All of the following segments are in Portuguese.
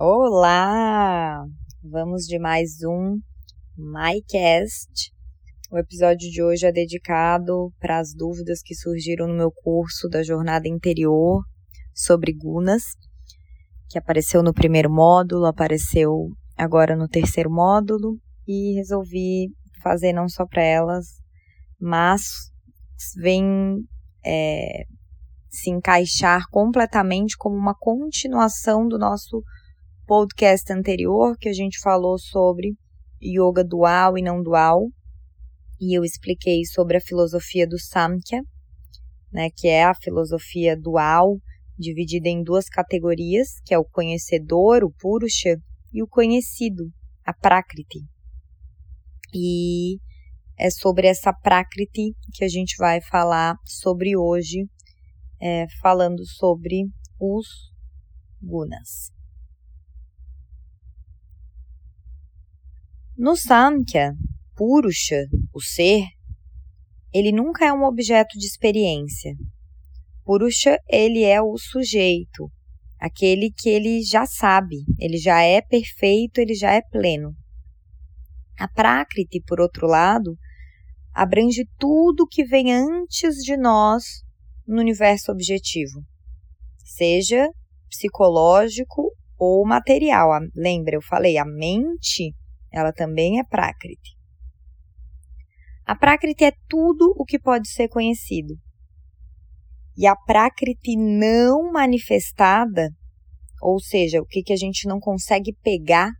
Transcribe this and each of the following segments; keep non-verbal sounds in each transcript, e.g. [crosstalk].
Olá! Vamos de mais um MyCast. O episódio de hoje é dedicado para as dúvidas que surgiram no meu curso da jornada interior sobre gunas, que apareceu no primeiro módulo, apareceu agora no terceiro módulo e resolvi fazer não só para elas, mas vem é, se encaixar completamente como uma continuação do nosso podcast anterior, que a gente falou sobre yoga dual e não dual, e eu expliquei sobre a filosofia do Samkhya, né, que é a filosofia dual, dividida em duas categorias, que é o conhecedor, o Purusha, e o conhecido, a Prakriti. E é sobre essa Prakriti que a gente vai falar sobre hoje, é, falando sobre os gunas. No Samkhya, Purusha, o ser, ele nunca é um objeto de experiência. Purusha, ele é o sujeito, aquele que ele já sabe, ele já é perfeito, ele já é pleno. A Prakriti, por outro lado, abrange tudo que vem antes de nós no universo objetivo, seja psicológico ou material. Lembra, eu falei, a mente ela também é Prakriti. A Prakriti é tudo o que pode ser conhecido. E a Prakriti não manifestada, ou seja, o que, que a gente não consegue pegar,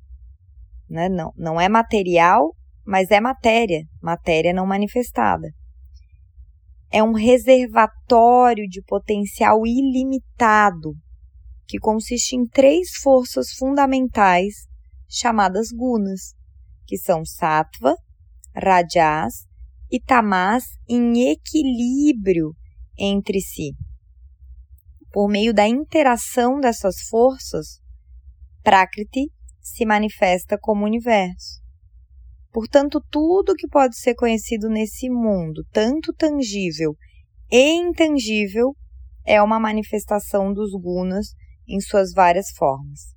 né? não, não é material, mas é matéria, matéria não manifestada. É um reservatório de potencial ilimitado, que consiste em três forças fundamentais chamadas gunas que são sattva, rajas e tamas em equilíbrio entre si. Por meio da interação dessas forças, Prakriti se manifesta como universo. Portanto, tudo que pode ser conhecido nesse mundo, tanto tangível e intangível, é uma manifestação dos gunas em suas várias formas.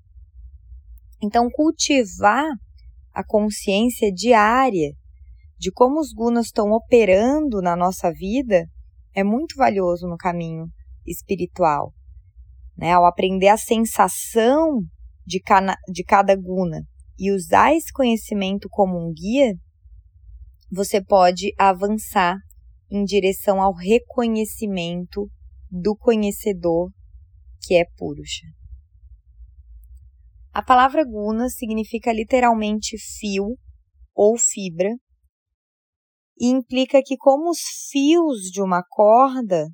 Então, cultivar a consciência diária de como os gunas estão operando na nossa vida é muito valioso no caminho espiritual. Né? Ao aprender a sensação de, cana, de cada guna e usar esse conhecimento como um guia, você pode avançar em direção ao reconhecimento do conhecedor que é Purusha. A palavra guna significa literalmente fio ou fibra e implica que, como os fios de uma corda,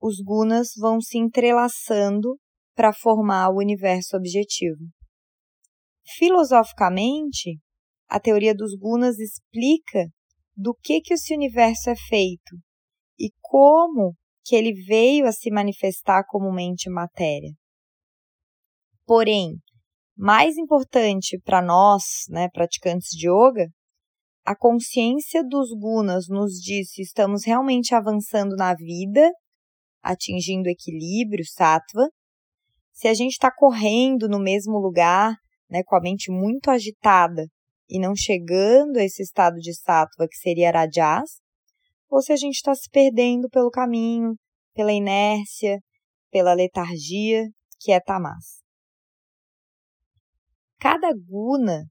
os gunas vão se entrelaçando para formar o universo objetivo. Filosoficamente, a teoria dos gunas explica do que, que esse universo é feito e como que ele veio a se manifestar como mente matéria. Porém, mais importante para nós, né, praticantes de yoga, a consciência dos gunas nos diz se estamos realmente avançando na vida, atingindo equilíbrio, sattva, se a gente está correndo no mesmo lugar, né, com a mente muito agitada e não chegando a esse estado de sattva que seria rajas, ou se a gente está se perdendo pelo caminho, pela inércia, pela letargia, que é tamas. Cada guna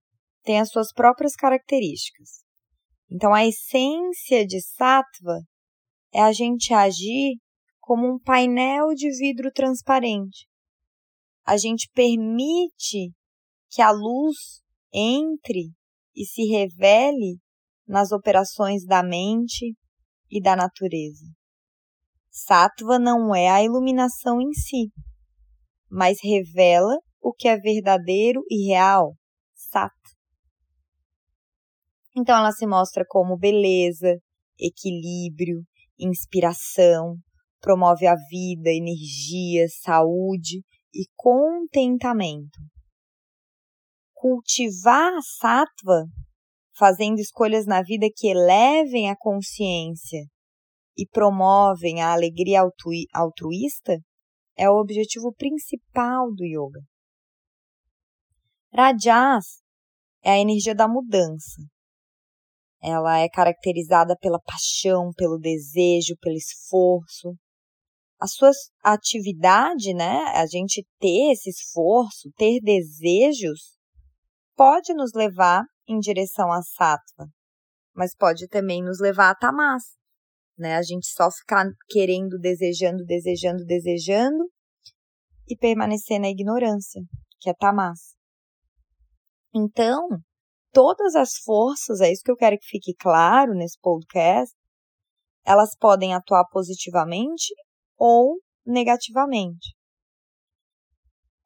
tem as suas próprias características. Então, a essência de sattva é a gente agir como um painel de vidro transparente. A gente permite que a luz entre e se revele nas operações da mente e da natureza. Sattva não é a iluminação em si, mas revela o que é verdadeiro e real, sat. Então ela se mostra como beleza, equilíbrio, inspiração, promove a vida, energia, saúde e contentamento. Cultivar a sattva, fazendo escolhas na vida que elevem a consciência e promovem a alegria altruísta, é o objetivo principal do yoga. Rajas é a energia da mudança. Ela é caracterizada pela paixão, pelo desejo, pelo esforço. A sua atividade, né, a gente ter esse esforço, ter desejos, pode nos levar em direção a sattva, mas pode também nos levar a tamas, né? A gente só ficar querendo, desejando, desejando, desejando e permanecer na ignorância, que é tamas. Então, todas as forças, é isso que eu quero que fique claro nesse podcast, elas podem atuar positivamente ou negativamente.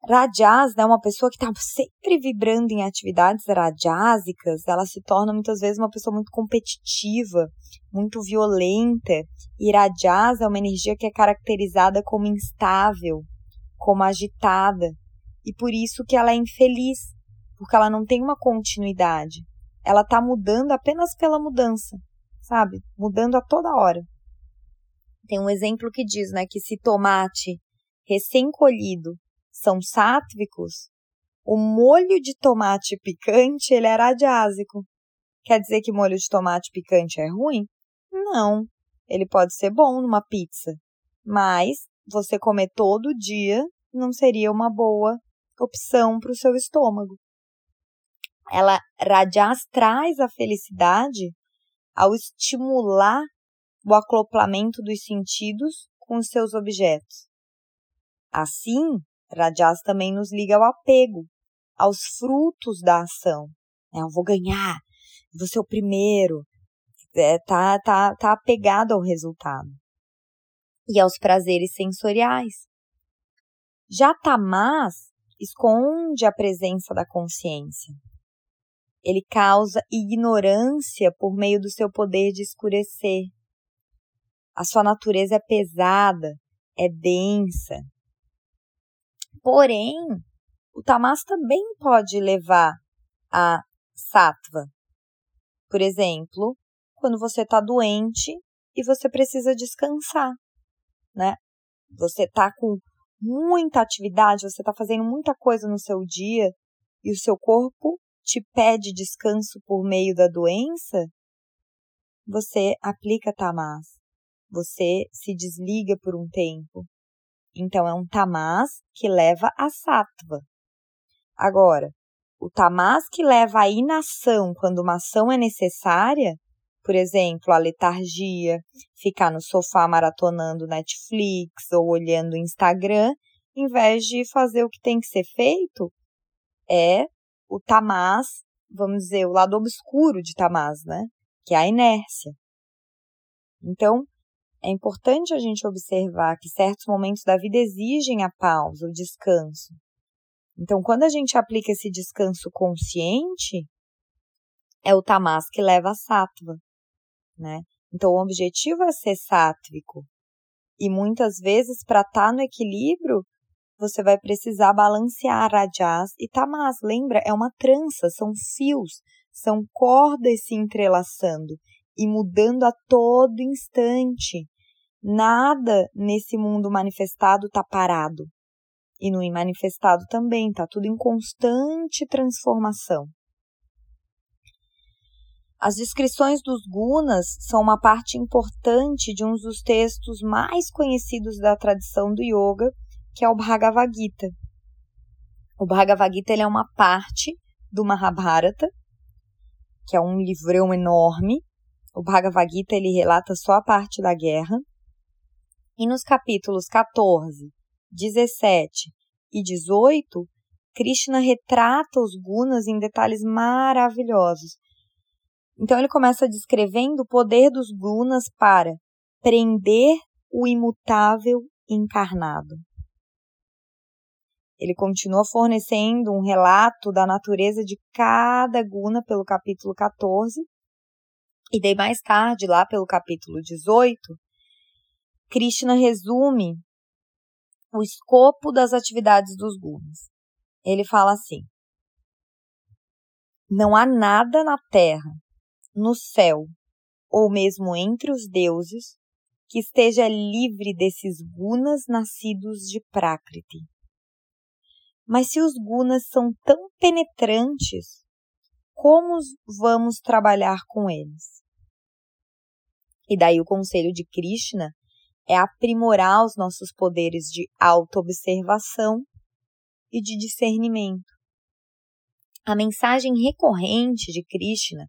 Rajas, né, uma pessoa que está sempre vibrando em atividades rajásicas, ela se torna muitas vezes uma pessoa muito competitiva, muito violenta. E Rajas é uma energia que é caracterizada como instável, como agitada, e por isso que ela é infeliz, porque ela não tem uma continuidade. Ela está mudando apenas pela mudança, sabe? Mudando a toda hora. Tem um exemplo que diz, né, que se tomate recém-colhido são sátvicos, o molho de tomate picante ele era adiásico. Quer dizer que molho de tomate picante é ruim? Não. Ele pode ser bom numa pizza, mas você comer todo dia não seria uma boa opção para o seu estômago. Ela Rajas traz a felicidade ao estimular o acoplamento dos sentidos com os seus objetos. Assim, Rajas também nos liga ao apego, aos frutos da ação. É, eu vou ganhar, vou ser o primeiro. É, tá, tá, tá apegado ao resultado. E aos prazeres sensoriais. Já Tamás esconde a presença da consciência. Ele causa ignorância por meio do seu poder de escurecer. A sua natureza é pesada, é densa, Porém, o tamas também pode levar a sattva. Por exemplo, quando você está doente e você precisa descansar, né? Você está com muita atividade, você está fazendo muita coisa no seu dia e o seu corpo te pede descanso por meio da doença, você aplica tamas. Você se desliga por um tempo. Então, é um tamas que leva a sattva. Agora, o tamas que leva à inação quando uma ação é necessária, por exemplo, a letargia, ficar no sofá maratonando Netflix ou olhando Instagram, em vez de fazer o que tem que ser feito, é o tamas, vamos dizer, o lado obscuro de tamas, né? Que é a inércia. Então, é importante a gente observar que certos momentos da vida exigem a pausa, o descanso. Então, quando a gente aplica esse descanso consciente, é o tamas que leva a sattva, né? Então, o objetivo é ser sátvico. E muitas vezes, para estar tá no equilíbrio, você vai precisar balancear rajas e tamas. Lembra? É uma trança, são fios, são cordas se entrelaçando e mudando a todo instante. Nada nesse mundo manifestado está parado. E no imanifestado também, está tudo em constante transformação. As descrições dos gunas são uma parte importante de um dos textos mais conhecidos da tradição do yoga, que é o Bhagavad Gita. O Bhagavad Gita ele é uma parte do Mahabharata, que é um livrão enorme, o Bhagavad Gita ele relata só a parte da guerra. E nos capítulos 14, 17 e 18, Krishna retrata os gunas em detalhes maravilhosos. Então ele começa descrevendo o poder dos gunas para prender o imutável encarnado. Ele continua fornecendo um relato da natureza de cada guna pelo capítulo 14 e daí mais tarde, lá pelo capítulo 18, Krishna resume o escopo das atividades dos gunas. Ele fala assim: Não há nada na terra, no céu ou mesmo entre os deuses que esteja livre desses gunas nascidos de Prakriti. Mas se os gunas são tão penetrantes, como vamos trabalhar com eles? E daí o conselho de Krishna é aprimorar os nossos poderes de autoobservação e de discernimento. A mensagem recorrente de Krishna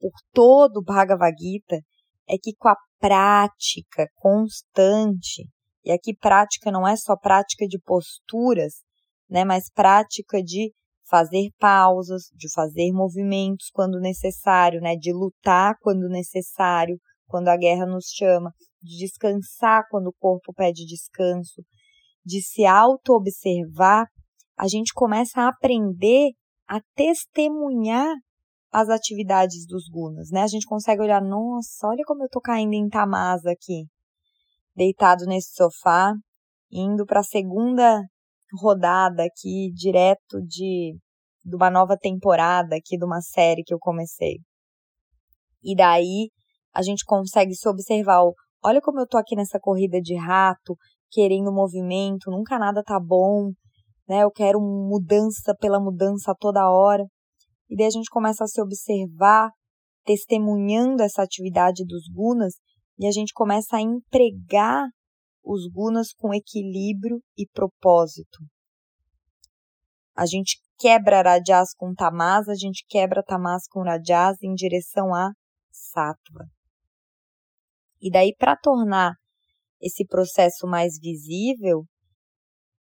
por todo o Bhagavad Gita é que com a prática constante, e aqui prática não é só prática de posturas, né, mas prática de fazer pausas, de fazer movimentos quando necessário, né, de lutar quando necessário, quando a guerra nos chama, de descansar quando o corpo pede descanso, de se auto-observar, a gente começa a aprender a testemunhar as atividades dos gunas, né? A gente consegue olhar, nossa, olha como eu tô caindo em tamasa aqui, deitado nesse sofá, indo para a segunda rodada aqui, direto de, de uma nova temporada aqui de uma série que eu comecei. E daí a gente consegue se observar, olha como eu tô aqui nessa corrida de rato, querendo movimento, nunca nada tá bom, né? Eu quero mudança pela mudança toda hora. E daí a gente começa a se observar, testemunhando essa atividade dos gunas, e a gente começa a empregar os gunas com equilíbrio e propósito. A gente quebra Rajas com Tamas, a gente quebra Tamas com Rajas em direção a Sattva. E daí, para tornar esse processo mais visível,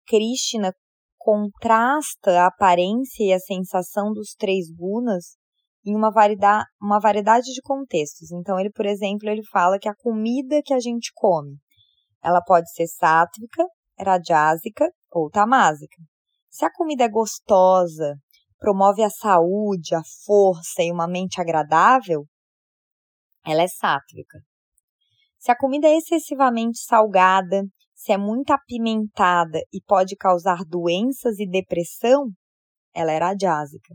Krishna contrasta a aparência e a sensação dos três gunas em uma variedade, uma variedade de contextos. Então, ele, por exemplo, ele fala que a comida que a gente come, ela pode ser sátvica, rajásica ou tamásica. Se a comida é gostosa, promove a saúde, a força e uma mente agradável, ela é sátvica. Se a comida é excessivamente salgada, se é muito apimentada e pode causar doenças e depressão, ela era adiásica.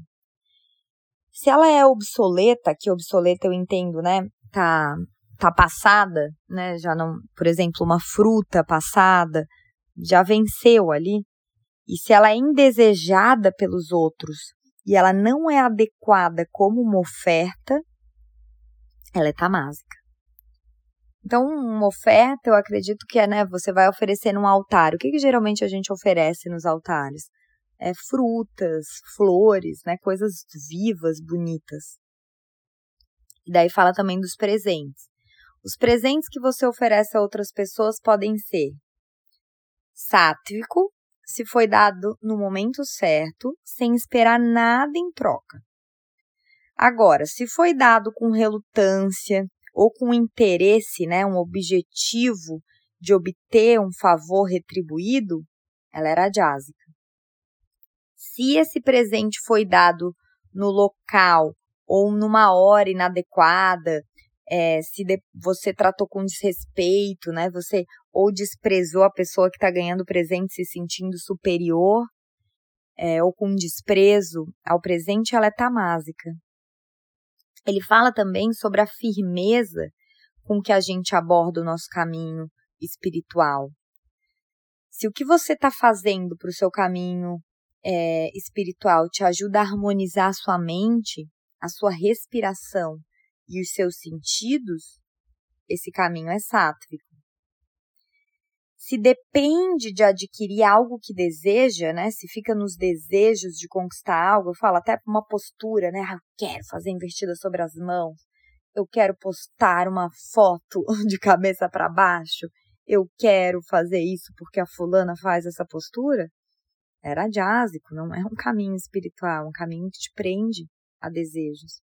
Se ela é obsoleta, que obsoleta eu entendo, né? Tá, tá passada, né? Já não, por exemplo, uma fruta passada, já venceu ali. E se ela é indesejada pelos outros e ela não é adequada como uma oferta, ela é tamásica. Então, uma oferta, eu acredito que é, né, você vai oferecer num altar. O que, que geralmente a gente oferece nos altares? É frutas, flores, né, coisas vivas, bonitas. E daí fala também dos presentes. Os presentes que você oferece a outras pessoas podem ser sátrico, se foi dado no momento certo, sem esperar nada em troca. Agora, se foi dado com relutância, ou com interesse, né, um objetivo de obter um favor retribuído, ela era ajásica. Se esse presente foi dado no local ou numa hora inadequada, é, se de, você tratou com desrespeito, né, você ou desprezou a pessoa que está ganhando o presente se sentindo superior, é, ou com desprezo ao presente, ela é tamásica. Ele fala também sobre a firmeza com que a gente aborda o nosso caminho espiritual. Se o que você está fazendo para o seu caminho é, espiritual te ajuda a harmonizar a sua mente, a sua respiração e os seus sentidos, esse caminho é sátrico se depende de adquirir algo que deseja, né? Se fica nos desejos de conquistar algo, eu falo até uma postura, né? Ah, eu quero fazer invertida sobre as mãos. Eu quero postar uma foto [laughs] de cabeça para baixo. Eu quero fazer isso porque a fulana faz essa postura. Era jásico, não é um caminho espiritual, é um caminho que te prende a desejos.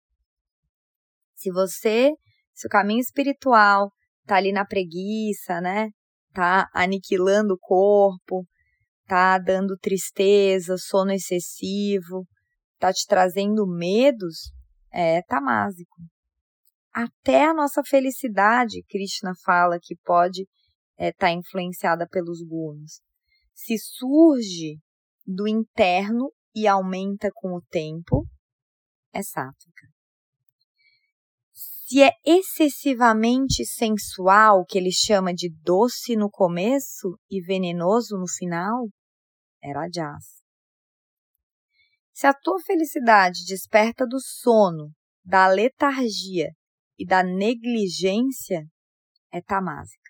Se você, se o caminho espiritual tá ali na preguiça, né? tá aniquilando o corpo, tá dando tristeza, sono excessivo, tá te trazendo medos, é tamásico. Até a nossa felicidade, Krishna fala que pode estar é, tá influenciada pelos gunas. Se surge do interno e aumenta com o tempo, é sátrica se é excessivamente sensual, que ele chama de doce no começo e venenoso no final, era jazz. Se a tua felicidade desperta do sono, da letargia e da negligência, é tamásica.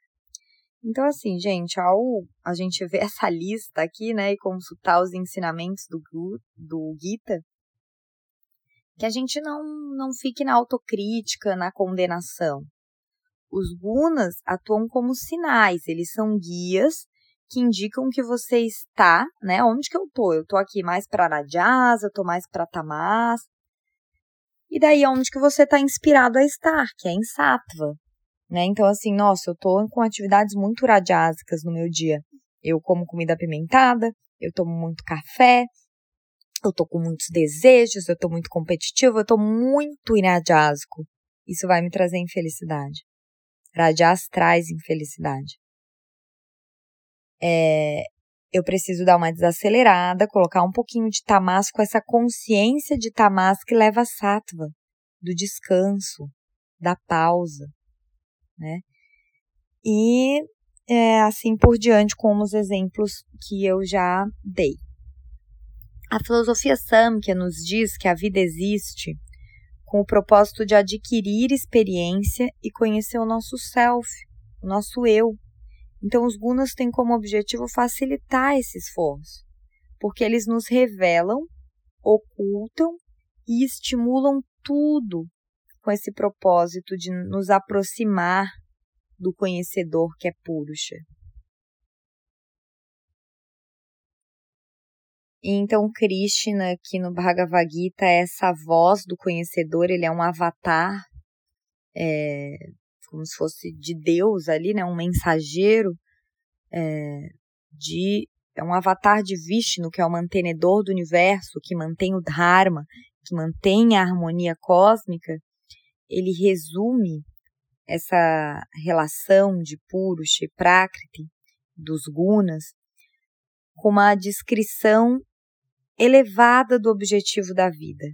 Então, assim, gente, ao a gente ver [laughs] essa lista aqui, né, e consultar os ensinamentos do, do Gita, que a gente não, não fique na autocrítica, na condenação. Os gunas atuam como sinais, eles são guias que indicam que você está, né? Onde que eu tô? Eu tô aqui mais para Rajas, eu tô mais para Tamas. E daí onde que você está inspirado a estar, que é em Sattva, né? Então assim, nossa, eu tô com atividades muito rajásicas no meu dia. Eu como comida apimentada, eu tomo muito café, eu tô com muitos desejos, eu tô muito competitivo, eu tô muito irajásico. Isso vai me trazer infelicidade. Rajas traz infelicidade é, eu preciso dar uma desacelerada, colocar um pouquinho de tamas com essa consciência de tamas que leva a sattva, do descanso, da pausa, né? E é, assim por diante, como os exemplos que eu já dei. A filosofia Samkhya nos diz que a vida existe com o propósito de adquirir experiência e conhecer o nosso self, o nosso eu, então, os gunas têm como objetivo facilitar esse esforço, porque eles nos revelam, ocultam e estimulam tudo com esse propósito de nos aproximar do conhecedor que é Purusha. Então Krishna aqui no Bhagavad Gita é essa voz do conhecedor, ele é um avatar é, como se fosse de Deus ali, né? Um mensageiro é, de é um avatar de Vishnu, que é o mantenedor do universo, que mantém o Dharma, que mantém a harmonia cósmica, ele resume essa relação de Purusha e Prakriti, dos gunas, com uma descrição elevada do objetivo da vida.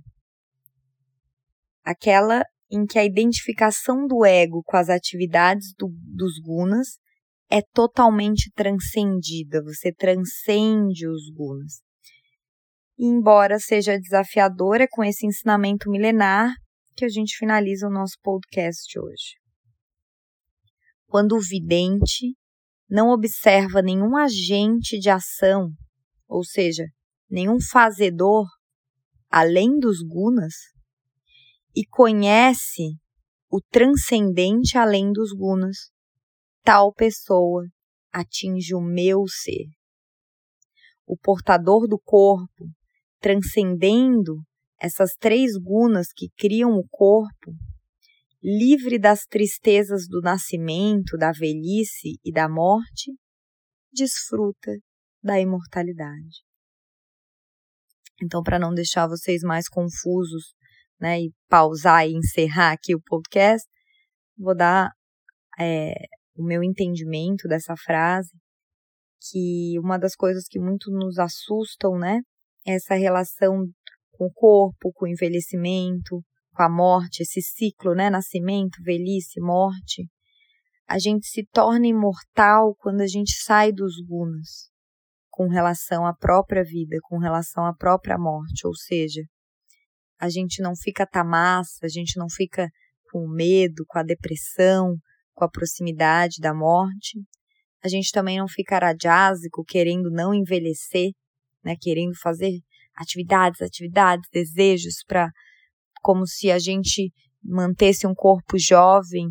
Aquela em que a identificação do ego com as atividades do, dos gunas é totalmente transcendida, você transcende os gunas. E embora seja desafiadora com esse ensinamento milenar, que a gente finaliza o nosso podcast hoje. Quando o vidente não observa nenhum agente de ação, ou seja, nenhum fazedor além dos gunas, e conhece o transcendente além dos gunas, tal pessoa atinge o meu ser. O portador do corpo, transcendendo essas três gunas que criam o corpo, livre das tristezas do nascimento, da velhice e da morte, desfruta da imortalidade. Então, para não deixar vocês mais confusos né, e pausar e encerrar aqui o podcast, vou dar é, o meu entendimento dessa frase, que uma das coisas que muito nos assustam, né, é essa relação com o corpo, com o envelhecimento, com a morte, esse ciclo, né, nascimento, velhice, morte. A gente se torna imortal quando a gente sai dos gunas com relação à própria vida, com relação à própria morte, ou seja, a gente não fica tamassa, a gente não fica com medo, com a depressão, com a proximidade da morte. A gente também não fica arajásico, querendo não envelhecer, né, querendo fazer atividades, atividades, desejos para como se a gente mantesse um corpo jovem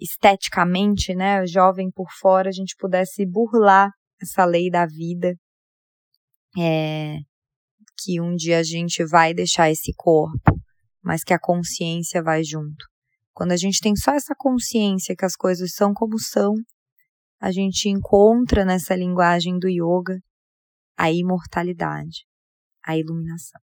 esteticamente, né, jovem por fora, a gente pudesse burlar essa lei da vida. É, que um dia a gente vai deixar esse corpo, mas que a consciência vai junto. Quando a gente tem só essa consciência que as coisas são como são, a gente encontra nessa linguagem do yoga a imortalidade, a iluminação.